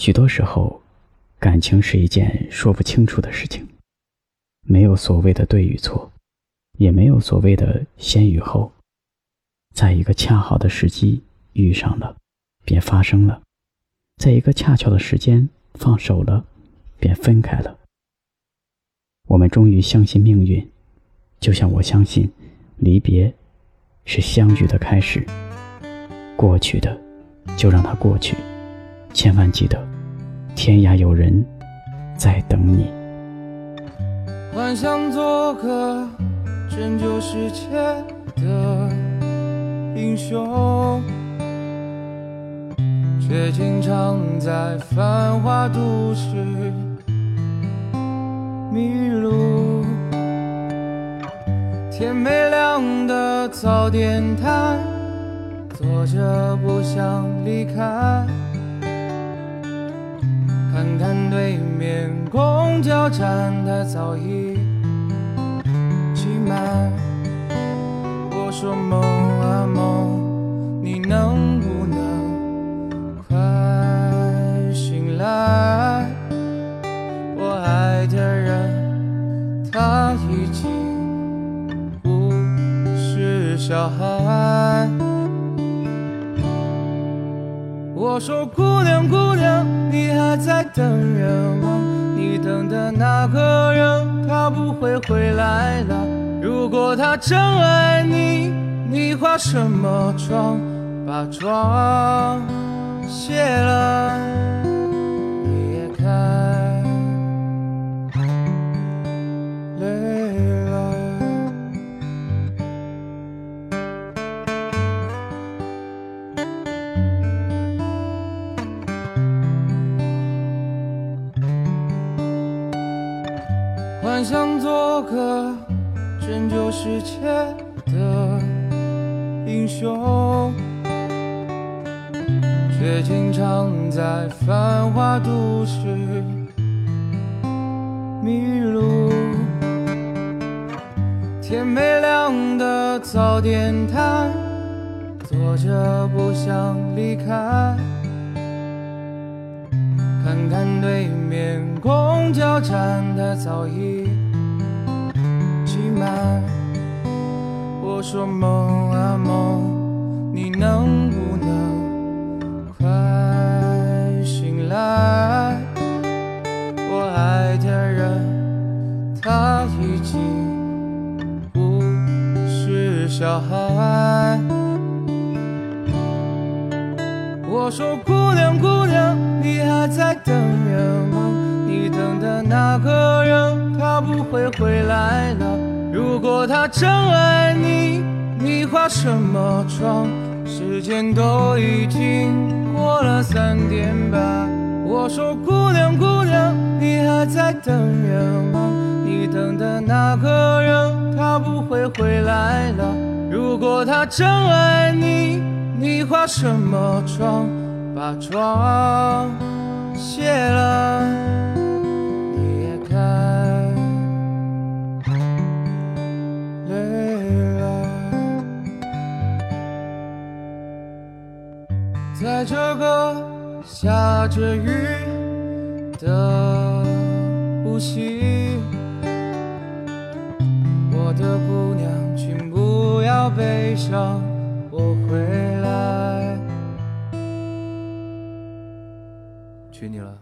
许多时候，感情是一件说不清楚的事情，没有所谓的对与错，也没有所谓的先与后，在一个恰好的时机遇上了，便发生了；在一个恰巧的时间放手了，便分开了。我们终于相信命运，就像我相信，离别是相遇的开始。过去的，就让它过去，千万记得。天涯有人在等你。幻想做个拯救世界的英雄，却经常在繁华都市迷路。天没亮的早点摊，坐着不想离开。看看对面公交站台早已挤满。我说梦啊梦，你能不能快醒来？我爱的人他已经不是小孩。我说姑娘姑娘，你还在等人吗？你等的那个人，他不会回来了。如果他真爱你，你化什么妆？把妆幻想做个拯救世界的英雄，却经常在繁华都市迷路。天没亮的早点摊，坐着不想离开。看看对面公交站台早已挤满。我说梦啊梦，你能不能快醒来？我爱的人他已经不是小孩。我说那个人，他不会回来了。如果他真爱你，你化什么妆？时间都已经过了三点半。我说姑娘姑娘，你还在等人吗？你等的那个人，他不会回来了。如果他真爱你。你化什么妆？把妆卸了，在这个下着雨的无锡，我的姑娘，请不要悲伤。我回来，娶你了。